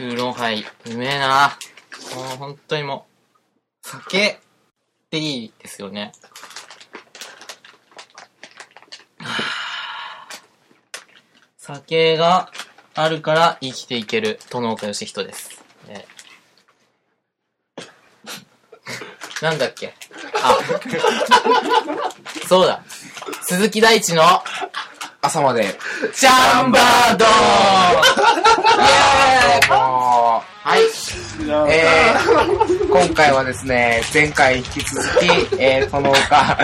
ウーロンハイ、うめえなもう本当にもう、酒っていいですよね。酒があるから生きていける、殿岡義人です。え なんだっけ？あ、そうだ。鈴木大地の朝まで。チャンバードーイエーイもはい。うえー、今回はですね、前回引き続き、えー、その他、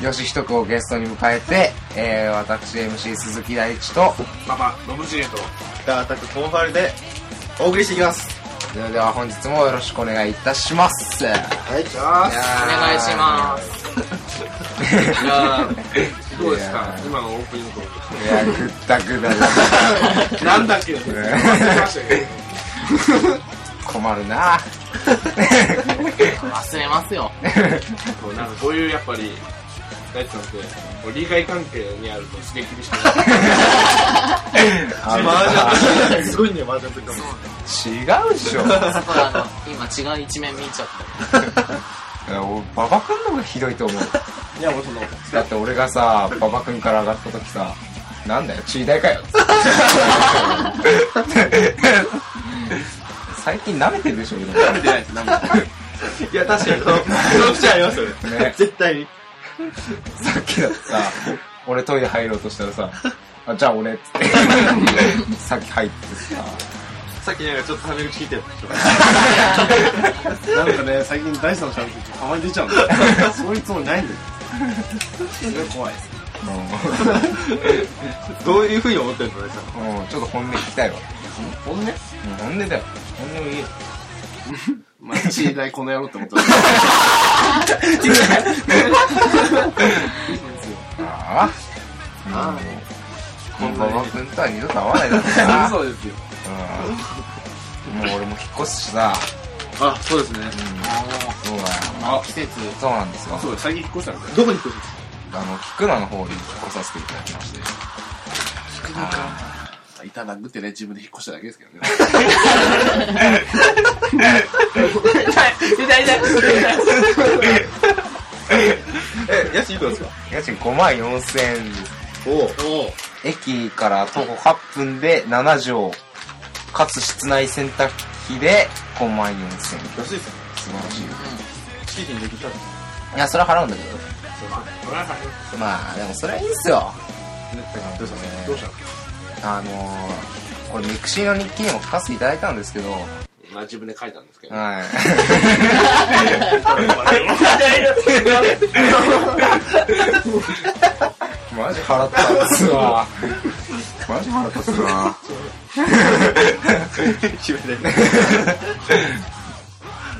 吉人くんをゲストに迎えて、えー、私 MC 鈴木大地と、パパ、ノブジネと、ダータクコンファルでお送りしていきます。それでは本日もよろしくお願いいたします。はい、じゃあいやお願いします。いやーどうですか？今のオープニングトーいや、ぐったぐだク。なんだっけ？忘れましたけど。困るな忘れますよ。そうなんかこういうやっぱり、大地さんって、利害関係にあるとすげえ厳しくなる。麻雀すごいんだよ、麻雀とかも。違うでしょ。今違う一面見ちゃった。いや俺馬場君の方がひどいと思う。いや、もうその、だって俺がさ、馬場君から上がった時さ、なんだよ、チー大かよ。最近舐めてるでしょ、俺食べてないです、生 いや、確かに、その、その口ありますよね。ね絶対に。さっきだってさ、俺トイレ入ろうとしたらさ、あ、じゃあ俺っつって、さっき入ってさ、さっきなんかちょっとタメ口聞いてる なんかね、最近大地さんの喋っててたまに出ちゃうんだよ。そういうつもりないんだよ。すごい怖いです。どういう風に思ってるの？ちょっと本音聞きたいわ。本音？うん本音だよ。本音を言え。まあ、チー大この野郎って思ってる。ああ。あもう、馬場君とは二度と会わないだろうな。嘘ですよ。うん。もう俺も引っ越すしさ、あ、そうですね。そうだよ。あ、季節。そうなんですよあ、。そう。最近引っ越したんですどこに引っ越すんですか？あの、菊名の方に引っ越させていただきまして。菊名か。いただくってね、自分で引っ越しただけですけどね。え、家賃いくらですか？家賃5万4千円です。おお駅から徒歩8分で7畳、かつ室内洗濯機で5万4千円。安いですね。素晴らしいよ。敷金できたいや、それは払うんだけど。まあ、でもそれはいいっすよ。どうしたのどうしたのあのー、これ mixi の日記にも書かせていただいたんですけど、はい。まあ自分で書いたんですけど。マジ腹立つわ。マジ腹立つわ。決めて。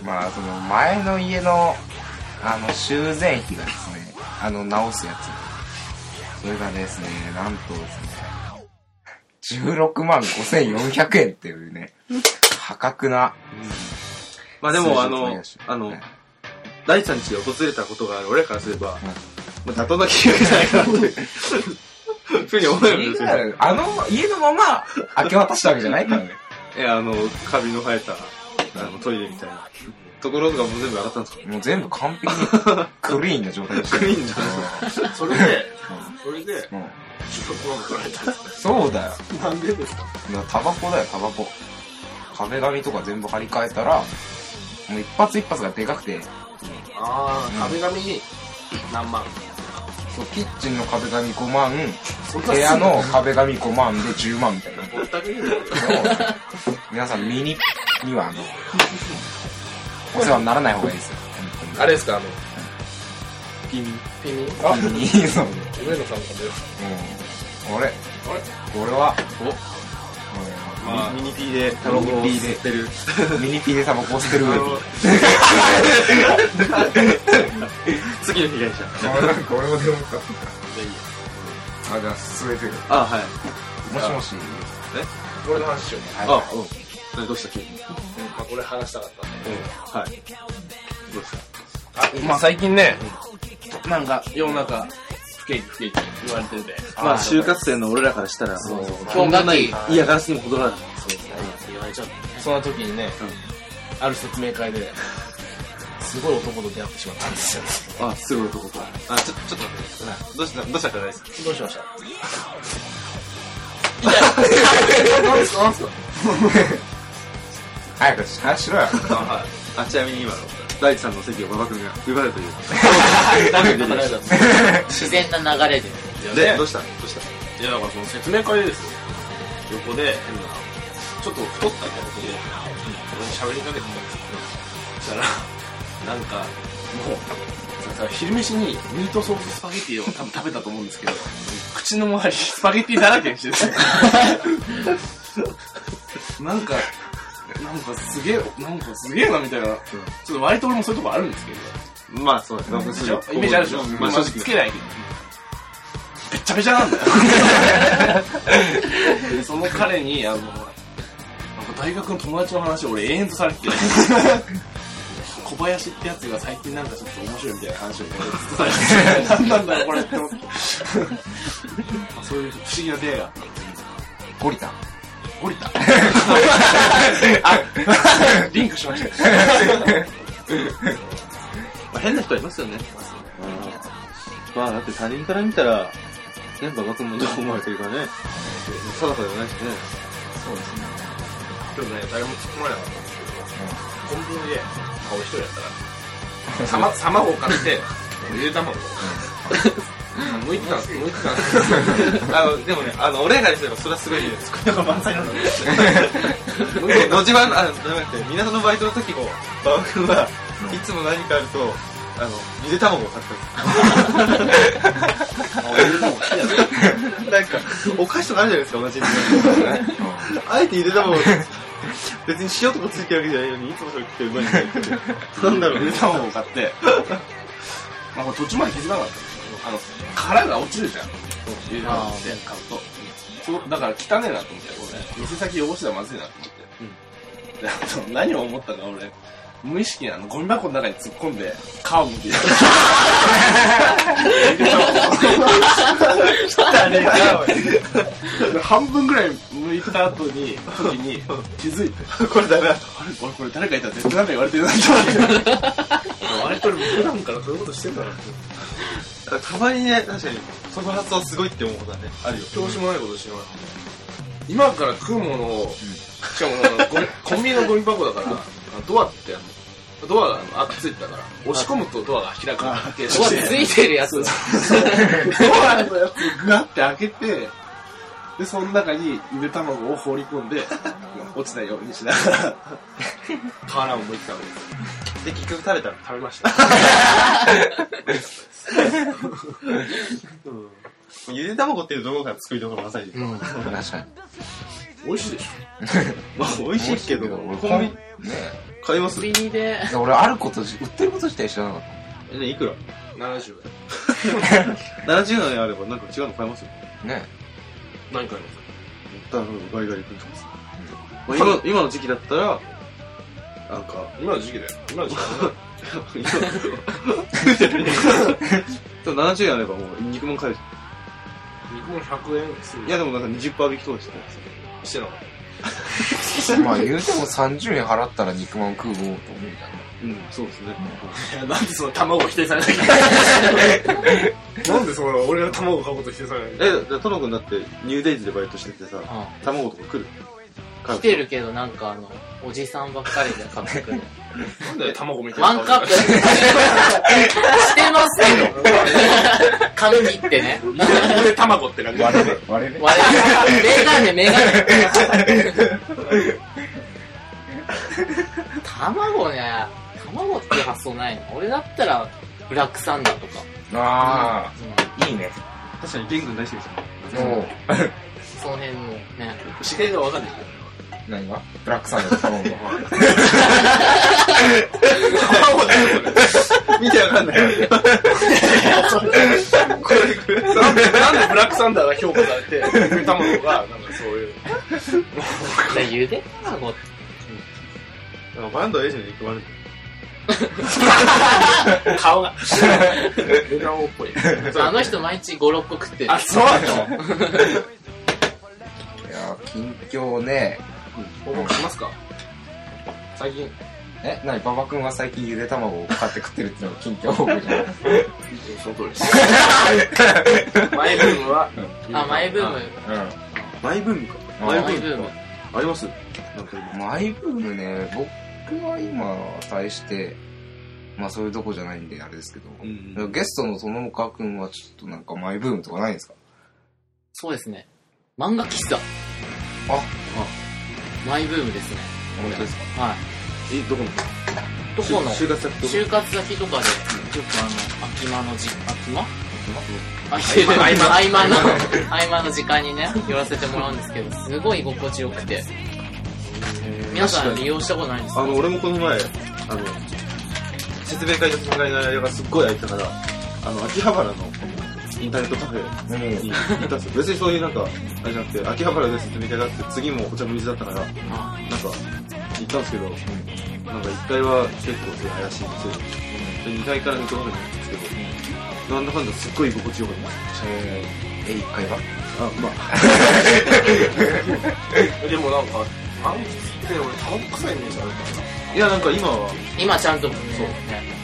まあ、その前の家の、あの、修繕費がですね、あの、直すやつ。それがですね、なんとですね、16万5400円っていうね、破格な。まあでも、あのあのね、大地さん家を訪れたことがある俺からすれば、まあ妥当な金額じゃないかなって ふうに思えるんですよ。あの家のまま明け渡したわけじゃないからね。いや、あの、カビの生えた、あの、トイレみたいな。ところとかも全部上がったんですか？もう全部完璧に クリーンな状態でしたよクリーンじゃん。それで、それで、うんうん16万取られたんですそうだよ。かなんでですか？いやタバコだよ、タバコ。壁紙とか全部張り替えたら、もう一発一発がでかくて、ああ、壁紙に何万？そうキッチンの壁紙5万、部屋の壁紙5万で10万みたいな。皆さんミニにはあの、お世話にならない方がいいですよ。あれですか、あの、ピン、ピンあ、ミ。ニそう。上野さんかうん。あれ？俺は、おまあミニピーでタバコを吸ってる。ミニピーでタバコを捨てる。次の被害者。あ、なんか俺もでもか。じゃあいいよ。あ、じゃあ進めてくる。あ、はい。もしもし。俺の話しよう。はいあ、うん。それどうした？急に。まあ、これ話したかったんで。うん。はい。どうした？まあ最近ね、なんか世の中、不景気不景気言われてて。まあ、就活生の俺らからしたら、そうそう今日がない嫌がらせにも程がある。そうですね。言われちゃったね。その時にね、ある説明会で、すごい男と出会ってしまったんですよ。あ、すごい男か。あ、ちょ、ちょっと待って。どうした、どうしたかないですかどうしました早く話しろよ。あ、ちなみに今の、大地さんの席を馬場君が奪われたという。自然な流れで。で、どうした？どうした？いや、だからその説明会でですよ。横で、変な、ちょっと太ったみたいな子で、俺に喋りかけてたんですよ。そしたら、なんか、もう、さ昼飯にミートソーススパゲッティを多分食べたと思うんですけど、口の周りスパゲッティだらけにしてて、なんか、なんかすげえ、なんかすげえなみたいな、ちょっと割と俺もそういうとこあるんですけど、まあ、そうですね。イメージあるでしょまあ、まあ、正直。つけないけど。べっちゃべちゃなんだよ。でその彼に、あの、なんか大学の友達の話を俺延々とされてて、小林ってやつが最近なんかちょっと面白いみたいな話を俺ずっとされてて、何なんだろうこれって思って。そういう不思議な出会いがあった。ゴリタ。降りた。あ、リンクしました。まあ、変な人はいますよね。まあ、だって他人から見たら、ね、馬場君もどう思われてるかね、定かではないしね。そうですね。でもね、誰も突っ込まれなかったんですけど、コンビニで顔一人やったら、さま、卵を買って、ゆで卵を。向いてたんです向いてたんですあの、でもね、あの、俺らにすればそれはすごいね、ツッコミが満載なんだね。野島の、あの、じゃなくて、港のバイトの時も、馬場君はいつも何かあると、あの、ゆで卵を買ったんです なんか、お菓子とかあるじゃないですか、同じに。あえてゆで卵を、別に塩とかついてるわけじゃないのに、いつもそれ食ってうまいんだよ。なんだろうねゆで。卵を買って、まあ、途中まで気づかなかったあの、殻が落ちるじゃん。ゆで卵って買うと。そうだから汚ねえなと思って、俺、店先汚したらまずいなと思って。であと何を思ったか俺、無意識にあのゴミ箱の中に突っ込んで、皮をむいて で半分ぐらい剥いた後に、時に気づいて、これダメだ？あれ俺これ誰かいたら絶対なんか言われてるなと思って。割と俺普段からそういうことしてんだなって。たまにね、確かに、その発想すごいって思うことはね、あるよ。調子もないことしない。今から食うものを、しかもあのゴミ コンビニのゴミ箱だから、あのドアってあの、ドアがあのついてたから、押し込むとドアが開くってドアついてるやつ。ドアのやつグワって開けて、で、その中にゆで卵を放り込んで、落ちないようにしながら、殻を剥いてたわけです。で、結局食べたの。食べました。ゆで卵っていうどこかの作りどころまさに。うん。確かに。美味しいでし まあ、美味しいけど、俺コンビね買います？コンビニで、え俺、あることじ、売ってること自体知らなかっえ、ね、いくら？ょ。70円。?70 円あればなんか違うの買えますよ。た。ね何買いまだからガリガリ君とかさ。まあ今今の時期だったら、なんか、す今の時期だよ。今の時期だよ。でも70円あればもう肉もん買える。肉も100円する。いやでもなんか20%引きとかしてたんですよ。してなかっまあ言うても30円払ったら肉まん食うもんと思うじゃん。うん、そうですね。た。いや、なんでその卵を否定されなきゃいけ なんでその、俺が卵を買うこと否定されないえ、トノ君だってニューデイズでバイトしててさ、卵とか来る？来てるけどなんかあの、おじさんばっかりで買ってくる。なんで卵みたいなワンカップしてますけど。缶切ってね。俺卵って感じ。割れる。割れる。割れメガネ、メガネ。卵ね、卵っていう発想ないの俺だったら、ブラックサンダーとか。ああ、いいね。確かにゲン君大好きですよ。もう、その辺のね。指定がわかんない何が？ブラックサンダーと卵が。見てわかんない。これ、これ。なんで、なんでブラックサンダーが評価されて、ゆで卵が、なんかそういう。でゆで卵って、バンドエイジ。顔が。笑 顔っぽい。あの人毎日5、6個食ってる。あ、そうなのいや、近況ね。報告しますか？最近、え、なに、馬場君は最近ゆで卵を買って食ってるっていうのが近況報告じゃないその通りです。マイブームは、あ、マイブーム。マイブームか。あマイブーム。あります？マイブームね、僕は今、対して、まあそういうとこじゃないんであれですけど、うんゲストの園岡君はちょっとなんかマイブームとかないんですか？そうですね。漫画喫茶。あ、マイブームですね。本当ですか？は。い。え、どこの？どこの？就活先就活先とかで、よくあの、空き間のじ、空き間？あ、合間？の、合間？の時間にね、寄らせてもらうんですけど、すごい居心地よくて。皆さん利用したことないんですか？あの、俺もこの前、あの、説明会と説明会の間がすっごい空いたから、あの、秋葉原のインターネットカフェうん。に行ったんですよ。別にそういうなんか、あれじゃなくて、秋葉原で説明会があって、次もお茶の水だったから、あなんか、行ったんですけど、なんか1階は結構すごい怪しい店で、で2階から2階まで行ったんですけど、なんだかんだすっごい居心地よかったです。えー、え、一回は？あ、まあ、でもなんか、あんって俺、タバコ臭いイメージあるからな。いやなんか今は、今ちゃんと、そうね。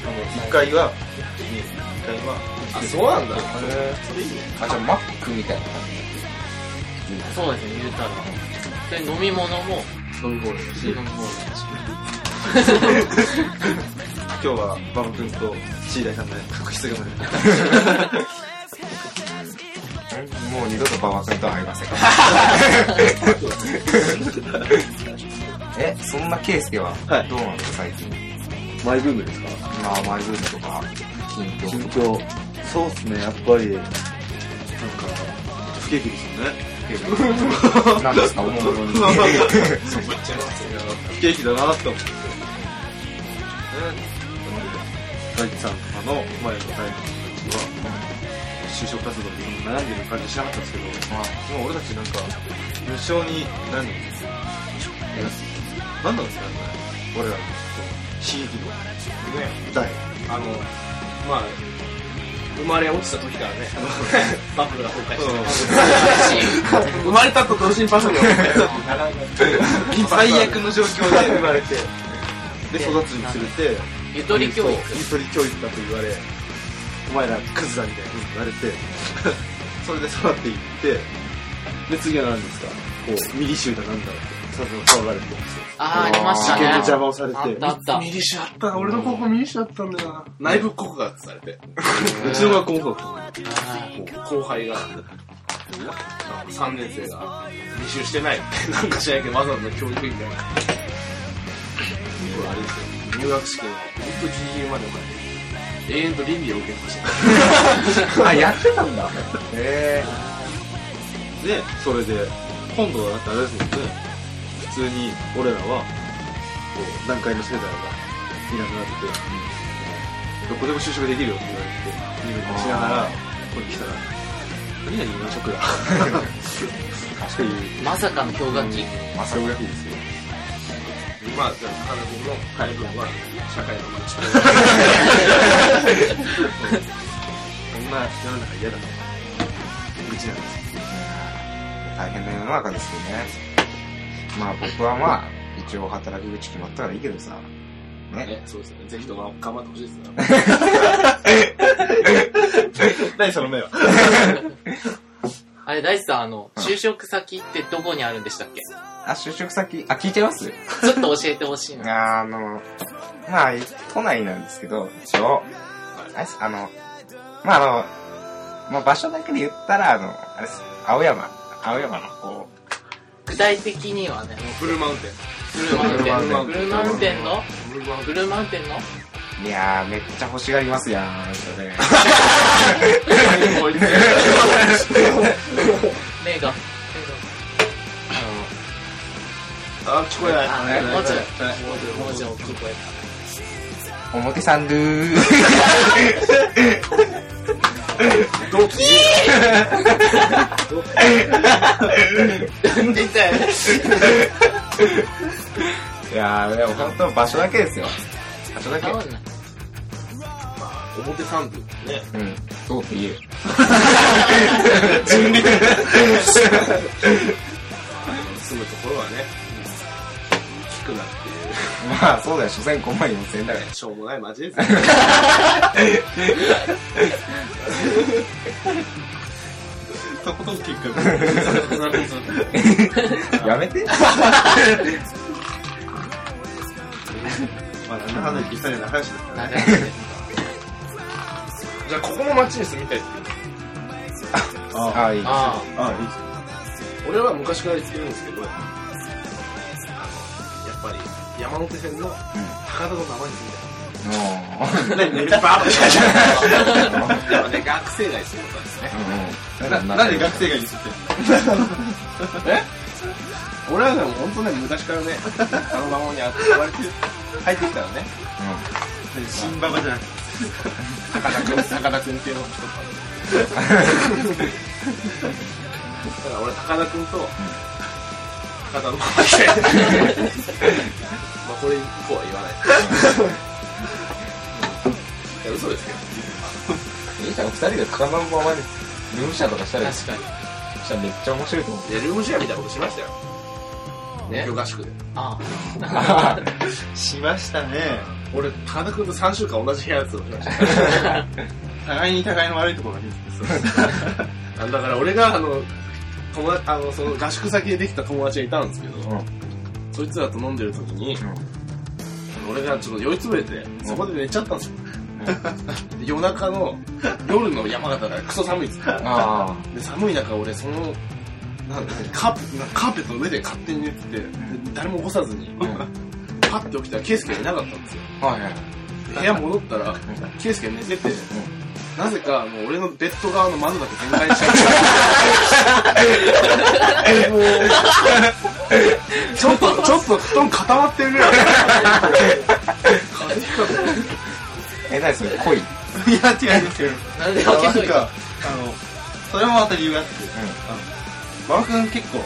あの、1階は、2階は、あ、そうなんだ。えそれいいね。ー、あ、じゃあマックみたいな感そうですね、言うたら。で、飲み物も、飲み放題だし、飲み放題だし。今日は馬場君とシーダイさんが確執がまで。じもう二度と馬場君とは会いません。え、そんなケイスケははいどうなんですか、最近。マイブームですか？まあ、マイブームとか、近況近。況。そうっすね、やっぱり、なんか、不景気ですよね。なんですか、おもむろに。そこ行っちゃいますよ。不景気だなって思って。ね。大地さんとかの前の大学の時は、就職活動で悩んでる感じしなかったんですけど、まあ、俺たちなんか、無償に、何何なんですかね、俺らの悲劇のね、代。あの、まあ、生まれ落ちた時からね、バブルが崩壊して、生まれたと同時にバブルが崩壊して、最悪の状況で生まれて、で、育つにつれて、ゆとり教育。ゆとり教育だと言われ、お前らクズだみたいに言われて、それで育っていって、で、次は何ですか？こう、ミリ集だなんだって、さ騒がれて、あー、ありましたね。受験の邪魔をされて、あったあった。ミリシあったな、俺の高校ミリシあったんだよな。内部告発されて、うちの学校もそうだったあ後輩が、3年生が履修してないって、なんかしないけどわざわざ教育委員会が。これあれですよ、入学試験は、本当ギリギリまで前、永遠と倫理を受けました。あ、やってたんだ。へで、それで、今度はだってあれですもんね、普通に俺らは、こう、段階の世代がいなくなってて、どこでも就職できるよって言われて、入学しながら、ここに来たら、何々今職だ。っていう、ー まさかの氷河期。ー。まさそういうわけですよ。まあ、じゃあ、彼女の配分は、社会の街。こんな世の中嫌だな。うちなんです。大変な世の中ですよね。まあ僕はまあ、一応働き口決まったからいいけどさ。ね。ね、そうですね。ぜひとも頑張ってほしいですね。何その目は？あれ、大地さん、あの、就職先ってどこにあるんでしたっけ？あ、就職先、あ、聞いてます？ちょっと教えてほしいな。あの、まあ、都内なんですけど、一応、あれですあの、まああの、まあ場所だけで言ったら、あの、あれです、青山、青山のこ具体的にはね、ブルーマウンテン。ブルーマウンテン。ブブルーマウンテンの？ブルーマウンテン。のう、いやー、めっちゃ欲しがりますやん、それ。目が。あ、聞こえない。あ、もうちょい、はいもうちょい大きい声だ。表参道 同期出たよね。いやー、でも本当場所だけですよ。場所だけ、ま。あ、表参道ね、うん。そうって言えよ。住むところはね、聞くなってまあ、そうだよ。所詮5万4000円だから。しょうもない街ですよ。とことん結果 やめて。まあ、なんだかんだ言って二人の仲良しですからね。じゃあ、ここの街に住みたいっていう。あああ、いい。ああ、あいい俺は昔から言ってるんですけど、やっぱり、山手線の高田の名前に住みたい。あ何何バーッとね、学生街することですね。あ。ななんで学生街に住んでる俺はでも本当ね、昔からね、あの魔法に憧れて入ってきたらね、の新馬場じゃなくて。高田くん、高田くんっていうのが一つある。だから俺、高田くんと、高田のままで、まあこれ以降は言わない。いや、嘘ですけど。いいじゃん、二人で高田のままで、ルームシェアとかしたら、確かに。したらめっちゃ面白いと思う。で、ルームシェアみたいなことしましたよ。ね合宿で。あ しましたね。俺、高田くんと3週間同じ部屋で過ごしました。互いに互いの悪いところが見つけあだから俺が、あの、友達、あの、その合宿先でできた友達がいたんですけど、うん。そいつらと飲んでる時に、うん俺がちょっと酔いつぶれて、そこで寝ちゃったんですよ。で 夜中の、夜の山形がクソ寒いんですよ。あで寒い中俺その、なんかカーペカーペットの上で勝手に寝てて、で誰も起こさずに、あ。うん。パッて起きたらケイスケがいなかったんですよ。はいはい。で部屋戻ったら、ケイスケ寝てて、なぜか、もう俺のベッド側の窓だけ全開にしちゃって。もう、ちょっと、ちょっと布団固まってるぐらい。風邪ひかったえ、なにそれ恋いや、違いますよ。なんでなん分けといたか、あの、それもまた理由があって、あの、馬場君結構、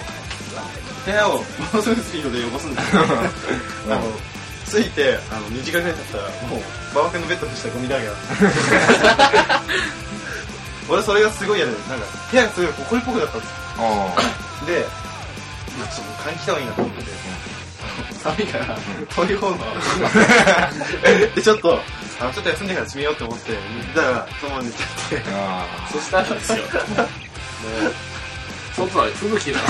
部屋をものすごいスピードで汚すんですよ。あの、ついて、あの、2時間ぐらい経ったら、もう、馬場君のベッドの下ゴミだらけだ。俺それがすごい嫌で、なんか、部屋がすごい埃っぽくなったんですよ。あで、まあちょっと換気した方がいいなと思ってて、寒いから、こういう方の、で、ちょっと、あのちょっと休んでから閉めようと思って、寝たら、そのまま寝ちゃって、そしたらですよ。もう、外は吹雪だ。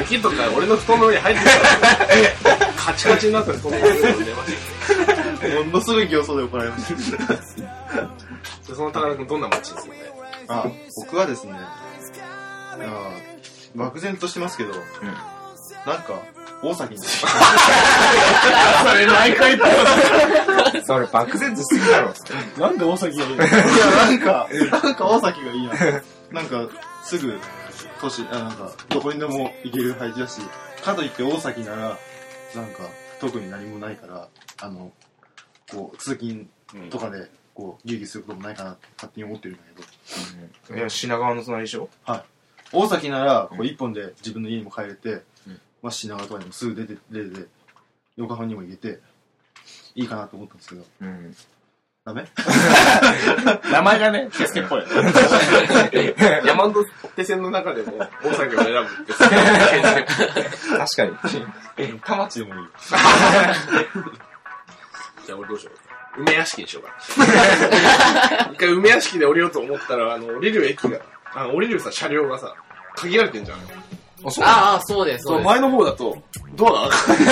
雪とか俺の布団の上に入ってたら、カチカチになった布団の上に寝ました。ものすごい形相で怒られました。でその高田君どんな街に住んであ、僕はですね、あ漠然としてますけど、なんか、大崎に。それ毎回言ってあ。それ漠然としすぎだろ。なんで大崎がいいのいや、なんか、なんか大崎がいいな。なんか、すぐ、都市、あ、なんか、どこにでも行ける配置だし、かといって大崎なら、なんか、特に何もないから、あの、こう、通勤とかで、こう、ギュギュすることもないかなって勝手に思ってるんだけど、いや、品川の隣でしょ大崎なら、こう、一本で自分の家にも帰れて、うん。まあ、品川とかにもすぐ出て、出て、横浜にも行けて、いいかなと思ったんですけど、うん。ダメ？名前がね、ケスケっぽい。山手線の中でも大崎を選ぶって確かに。田町でもいい。じゃあ俺どうしよう。梅屋敷にしようかな。一回梅屋敷で降りようと思ったら、あの、降りる駅が、あの、降りるさ、車両がさ、限られてんじゃん。あ、そうああ、そうです、そそううです。前の方だと、ドアが開か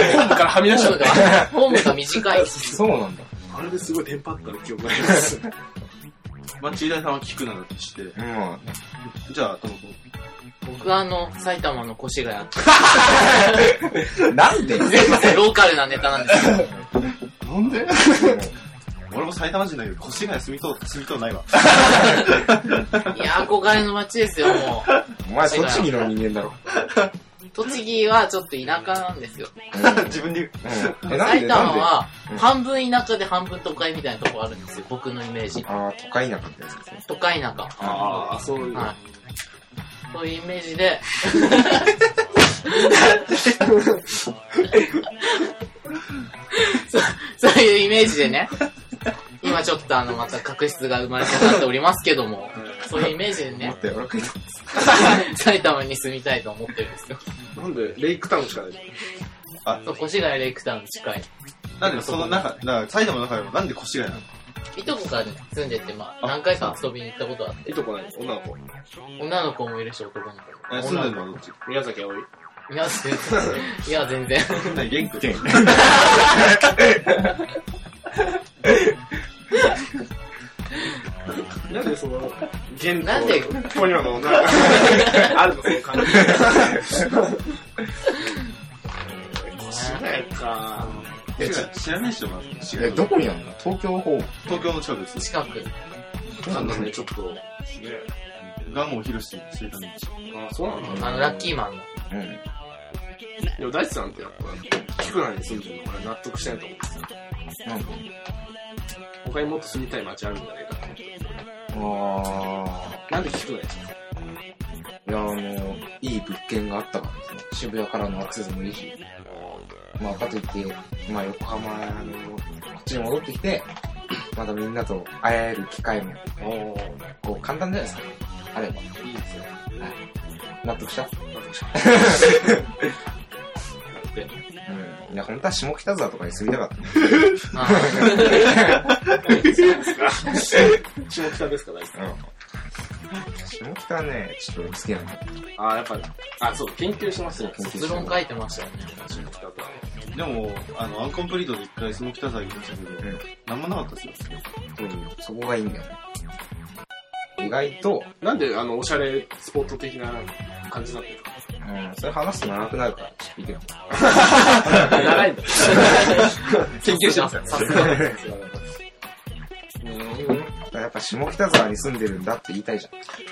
ない。ホームからはみ出しちゃって。ホームが短い。そうなんだ。あれですごいテンパったの記憶があります。まあ、千代さんは聞くならとして、うん。じゃあ、ともとも。僕はあの、埼玉の越谷。なんで？すいません、ローカルなネタなんですけど。なんで？俺も埼玉人だけど、越谷住みとう、住みとうないわ。いや、憧れの街ですよ、もお前、栃木の人間だろ。う。栃木はちょっと田舎なんですよ。自分で言う。埼玉はうん、半分田舎で半分都会みたいなとこあるんですよ、僕のイメージ。ああ、都会田舎ってやつですね。都会田舎。ああ、そういう。はい。そういうイメージで、いうイメージでね、今ちょっとあの、また確執が生まれそうになっておりますけども、そういうイメージでねもっ、と柔らかいと 埼玉に住みたいと思ってるんですよ。なんで、レイクタウンしかないあ、そう、越谷レイクタウン近い。なんでその中、だから埼玉の中でもなんで越谷なの？いとこがね、住んでて、まあ、何回か遊びに行ったことあってい、とこない女の子。女の子もいるし、男の子も。え、住んでるの？はどっち？宮崎葵？いや、全然。いや、全然。何、元気？元なんでその、現なんで？ポニョの、なんか、あるの、その感じ。越谷か。気知らない人も知らえ、ない？どこにあるの？東京の方。東京の近くです。近く。なんだね、ちょっと、ね。ガモヒロシ知りたいんですあ、そうなんだ。あの、ラッキーマンの。うん。でも大地さんってやっぱ、菊名に住んでるの俺納得してないと思うんですよ。なんで？他にもっと住みたい街あるんじゃないかと思って。あなんで菊名ですか？ー。いや、あの、いい物件があったからですね。渋谷からのアクセスもいいし。まあ、かといって、まあ、横浜の、こっちに戻ってきて、またみんなと会える機会も、こう、簡単じゃないですか。あれば。いいですよ。はい。納得した？納得した。いや、本当は下北沢とかに住みたかった。あ 下北ですか、大地さん。うん。下北はね、ちょっと好きなんだ。あ、やっぱ、あ、そう、研究しますね。研究卒論書いてましたよね。下北とはね。でも、あの、アンコンプリートで一回下北沢行きましたけど、うん。なんもなかったですよ。そこがいいんだよね。意外と、なんで、あの、おしゃれスポット的な感じになってるうん、それ話すと長くなるから、ちょっと聞いてよ。か長いんだ。研究してますよ。さすが。やっぱ下北沢に住んでるんだって言いたいじ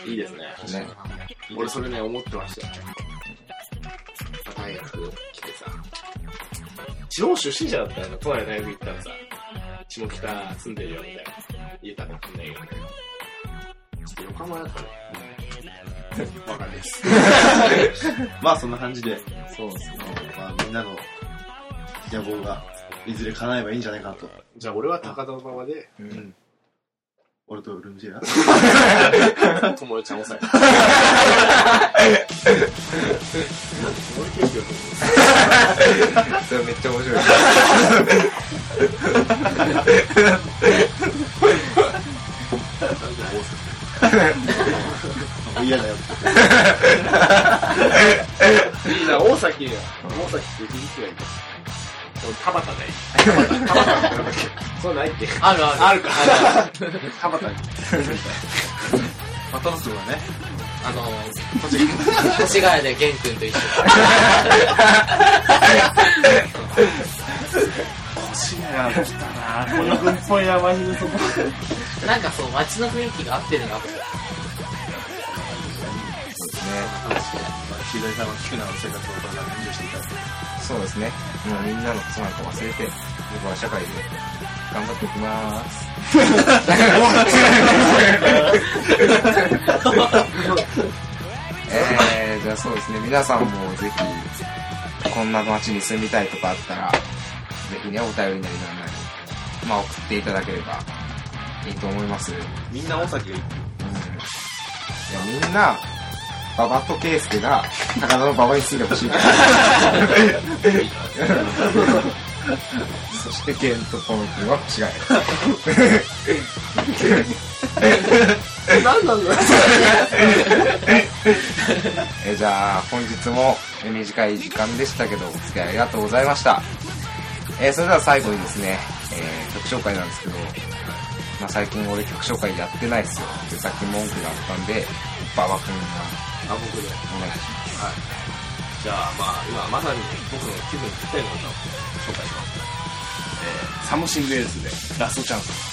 いいですね。ゃん。ね。俺それね、思ってましたよ。大学来てさ。地方出身者だったら都内の大学行ったらさ、下北住んでるよみたいな。言えたかもしんないけどね。ちょっと横浜だったね。わかんないです。まあそんな感じで、そうですね。まあみんなの野望がいずれ叶えばいいんじゃないかなと。じゃあ俺は高田馬場で、うん。俺とルームシェア友よちゃんをさえ。それめっちゃ面白い。嫌だよ。いいな、大崎や。大崎って響きがいい。田畑ね。田畑。田畑なん。だっけそうないって。あるある。あるか。田畑に。またの人がね、あの、越谷で玄君と一緒星ヶ谷来たなこの君っぽいな、マジでそこ。なん。かそう、街の雰囲気が合ってるなと。そうですね。ひがりさんは菊名の生活をこれからエンジョイしていただいて。そうですね。もうみんなのことなんか忘れて、僕は社会で頑張っていきます。えー、じゃあそうですね。皆さんもぜひ、こんな街に住みたいとかあったら、ぜひね、お便りなりなんなり、まあ送っていただければいいと思います。うん。いみんな大崎がいい。や、みんな、ババとケイスケが、高田の馬場に住んでほしい。そして、ケンとポン君は違い。何なんだよ。えじゃあ、本日もえ短い時間でしたけど、お付き合いありがとうございました。えーそれでは最後にですね、えー曲紹介なんですけど、まあ、最近俺曲紹介やってないっすよ。ってさっき文句があったんで、馬場君があ、僕で。お願いします。はい。じゃあ、まあ、今まさに僕の気分にぴったりの歌を紹介します。えー、サムシングエースでラストチャンス。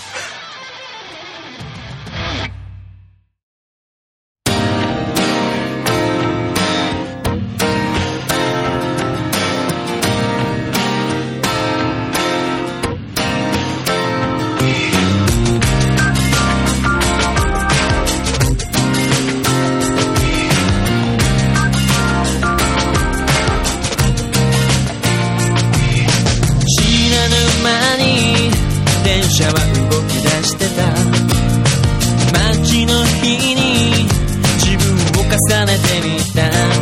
車は動き出してた。街の日に自分を重ねてみた。